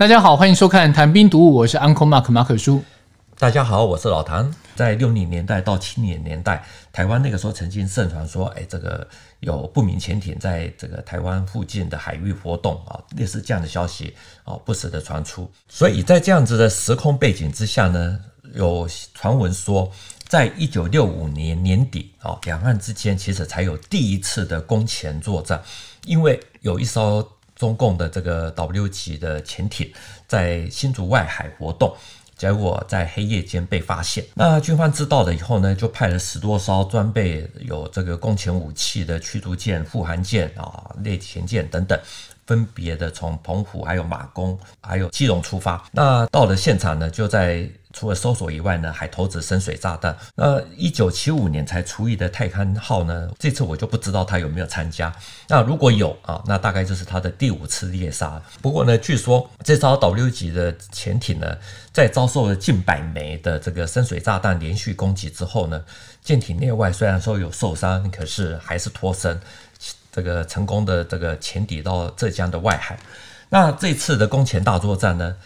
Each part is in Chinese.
大家好，欢迎收看《谈兵读武》，我是 Uncle Mark 马可叔。大家好，我是老谭。在六零年代到七零年代，台湾那个时候曾经盛传说，哎，这个有不明潜艇在这个台湾附近的海域活动啊，类似这样的消息啊，不时的传出。所以在这样子的时空背景之下呢，有传闻说，在一九六五年年底啊，两岸之间其实才有第一次的攻前作战，因为有一艘。中共的这个 W 级的潜艇在新竹外海活动，结果在黑夜间被发现。那军方知道了以后呢，就派了十多艘装备有这个攻潜武器的驱逐舰、护航舰啊、猎潜舰等等。分别的从澎湖、还有马公、还有基隆出发。那到了现场呢，就在除了搜索以外呢，还投掷深水炸弹。那一九七五年才除役的泰康号呢，这次我就不知道他有没有参加。那如果有啊，那大概就是他的第五次猎杀。不过呢，据说这艘 W 级的潜艇呢，在遭受了近百枚的这个深水炸弹连续攻击之后呢，舰艇内外虽然说有受伤，可是还是脱身。这个成功的这个潜抵到浙江的外海，那这次的攻潜大作战呢，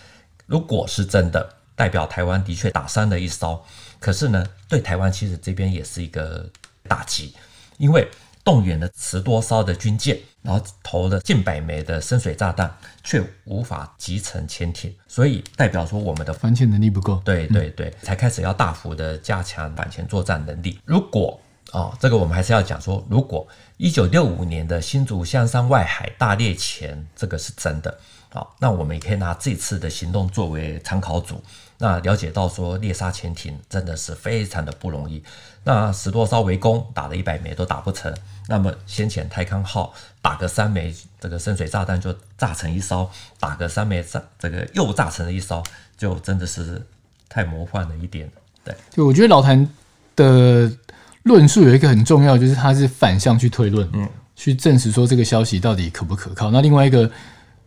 如果是真的，代表台湾的确打伤了一艘，可是呢，对台湾其实这边也是一个打击，因为动员了十多艘的军舰，然后投了近百枚的深水炸弹，却无法集成潜艇，所以代表说我们的反潜能力不够。对对对，才开始要大幅的加强反潜作战能力。如果啊、哦，这个我们还是要讲说，如果一九六五年的新竹香山外海大猎前这个是真的，好，那我们也可以拿这次的行动作为参考组，那了解到说猎杀潜艇真的是非常的不容易，那十多艘围攻打了一百枚都打不成，那么先前太康号打个三枚这个深水炸弹就炸成一艘，打个三枚炸这个又炸成了一艘，就真的是太魔幻了一点，对，就我觉得老谭的。论述有一个很重要，就是它是反向去推论，嗯，去证实说这个消息到底可不可靠。那另外一个，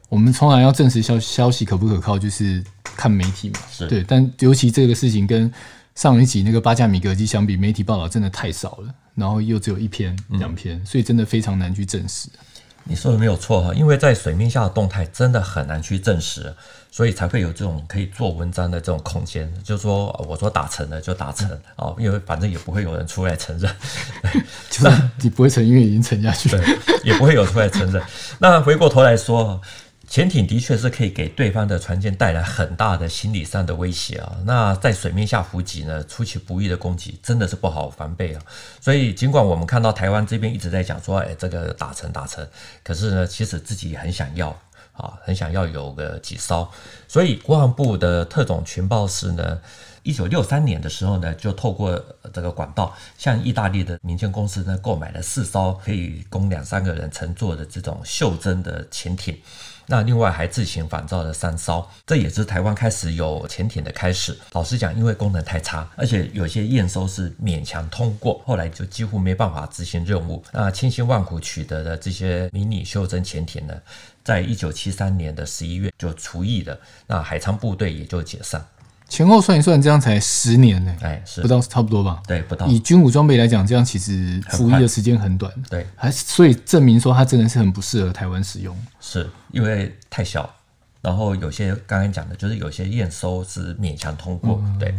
我们从来要证实消消息可不可靠，就是看媒体嘛，是对。但尤其这个事情跟上一集那个巴加米格机相比，媒体报道真的太少了，然后又只有一篇两篇，所以真的非常难去证实。你说的没有错哈，因为在水面下的动态真的很难去证实，所以才会有这种可以做文章的这种空间。就是说，我说打成了就打成啊，因为反正也不会有人出来承认，就是你不会承认，因为已经沉下去了，也不会有出来承认。那回过头来说。潜艇的确是可以给对方的船舰带来很大的心理上的威胁啊。那在水面下伏击呢，出其不意的攻击真的是不好防备啊。所以尽管我们看到台湾这边一直在讲说，哎，这个打沉打沉，可是呢，其实自己也很想要啊，很想要有个几艘。所以国防部的特种情报室呢，一九六三年的时候呢，就透过这个管道，向意大利的民间公司呢购买了四艘可以供两三个人乘坐的这种袖珍的潜艇。那另外还自行仿造了三艘，这也是台湾开始有潜艇的开始。老实讲，因为功能太差，而且有些验收是勉强通过，后来就几乎没办法执行任务。那千辛万苦取得的这些迷你袖珍潜艇呢，在一九七三年的十一月就除役了，那海昌部队也就解散。前后算一算，这样才十年呢，哎，是不到差不多吧？对，不到。以军武装备来讲，这样其实服役的时间很短，对，还所以证明说它真的是很不适合台湾使用，是因为太小，然后有些刚刚讲的就是有些验收是勉强通过，嗯、对。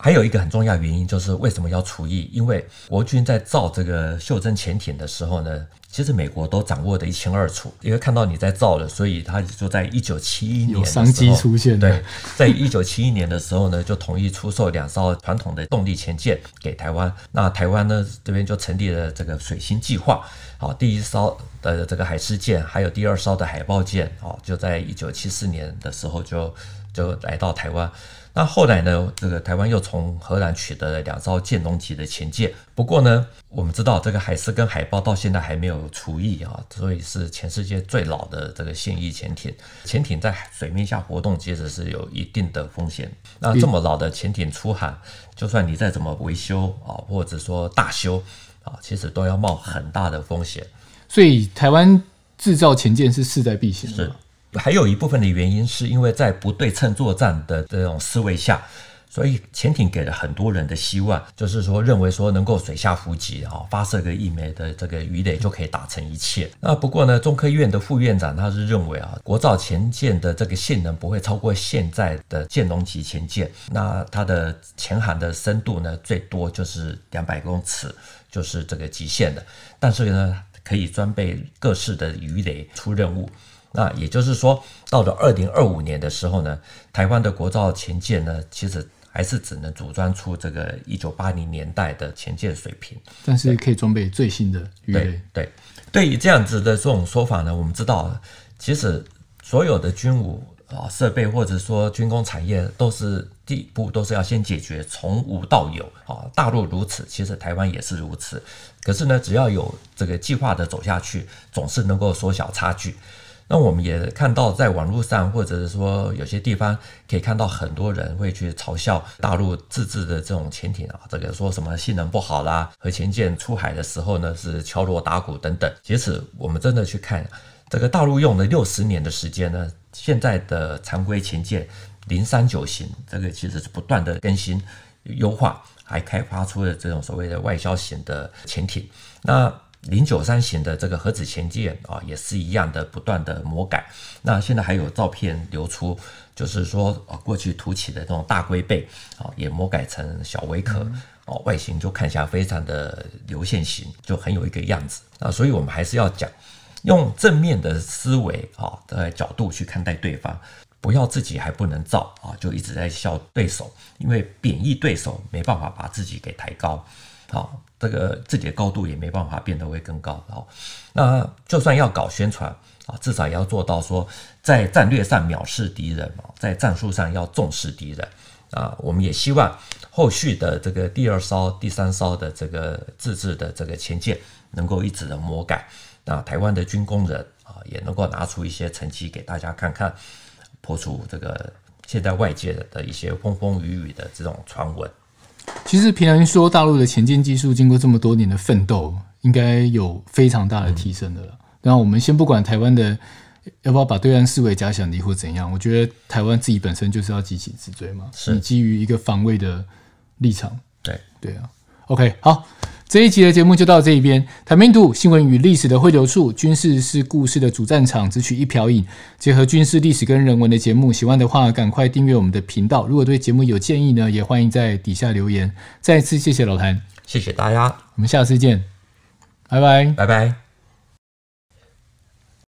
还有一个很重要原因就是为什么要除役？因为国军在造这个袖珍潜艇的时候呢，其实美国都掌握得一清二楚，因为看到你在造了，所以他就在一九七一年有商机出现。对，在一九七一年的时候呢，就同意出售两艘传统的动力潜舰给台湾。那台湾呢这边就成立了这个水星计划，好，第一艘的这个海狮舰，还有第二艘的海豹舰，哦，就在一九七四年的时候就就来到台湾。那后来呢，这个台湾又从荷兰取得了两艘剑龙级的潜舰。不过呢，我们知道这个海狮跟海豹到现在还没有除役啊，所以是全世界最老的这个现役潜艇。潜艇在水面下活动，其实是有一定的风险。那这么老的潜艇出海，就算你再怎么维修啊，或者说大修啊，其实都要冒很大的风险。所以台湾制造潜舰是势在必行的。还有一部分的原因，是因为在不对称作战的这种思维下，所以潜艇给了很多人的希望，就是说认为说能够水下伏击啊，发射个一枚的这个鱼雷就可以打成一切。那不过呢，中科院的副院长他是认为啊，国造潜舰的这个性能不会超过现在的剑龙级潜舰，那它的潜航的深度呢，最多就是两百公尺，就是这个极限的。但是呢，可以装备各式的鱼雷出任务。那也就是说，到了二零二五年的时候呢，台湾的国造前舰呢，其实还是只能组装出这个一九八零年代的前舰水平，但是可以装备最新的鱼雷。对对，对于这样子的这种说法呢，我们知道，其实所有的军武啊设备或者说军工产业，都是第一步都是要先解决从无到有啊。大陆如此，其实台湾也是如此。可是呢，只要有这个计划的走下去，总是能够缩小差距。那我们也看到，在网络上或者是说有些地方，可以看到很多人会去嘲笑大陆自制的这种潜艇啊，这个说什么性能不好啦，核潜舰出海的时候呢是敲锣打鼓等等。其实我们真的去看这个大陆用了六十年的时间呢，现在的常规潜舰零三九型，这个其实是不断的更新优化，还开发出了这种所谓的外销型的潜艇。那零九三型的这个核子潜舰啊，也是一样的，不断的魔改。那现在还有照片流出，就是说啊，过去凸起的这种大龟背啊，也魔改成小龟壳哦，外形就看起来非常的流线型，就很有一个样子啊。所以我们还是要讲，用正面的思维啊的角度去看待对方，不要自己还不能造啊，就一直在笑对手，因为贬义对手没办法把自己给抬高。好，这个自己的高度也没办法变得会更高。好，那就算要搞宣传啊，至少也要做到说，在战略上藐视敌人啊，在战术上要重视敌人啊。我们也希望后续的这个第二艘、第三艘的这个自制的这个潜舰能够一直的魔改，那台湾的军工人啊也能够拿出一些成绩给大家看看，破除这个现在外界的一些风风雨雨的这种传闻。其实，平常说大陆的前进技术经过这么多年的奋斗，应该有非常大的提升的了。然后、我们先不管台湾的要不要把对岸视为假想敌或怎样，我觉得台湾自己本身就是要急起直追嘛，是你基于一个防卫的立场。对对啊，OK，好。这一集的节目就到这一边。台面图新闻与历史的汇流处，军事是故事的主战场，只取一瓢饮，结合军事历史跟人文的节目。喜欢的话，赶快订阅我们的频道。如果对节目有建议呢，也欢迎在底下留言。再次谢谢老谭，谢谢大家，我们下次见，拜拜，拜拜。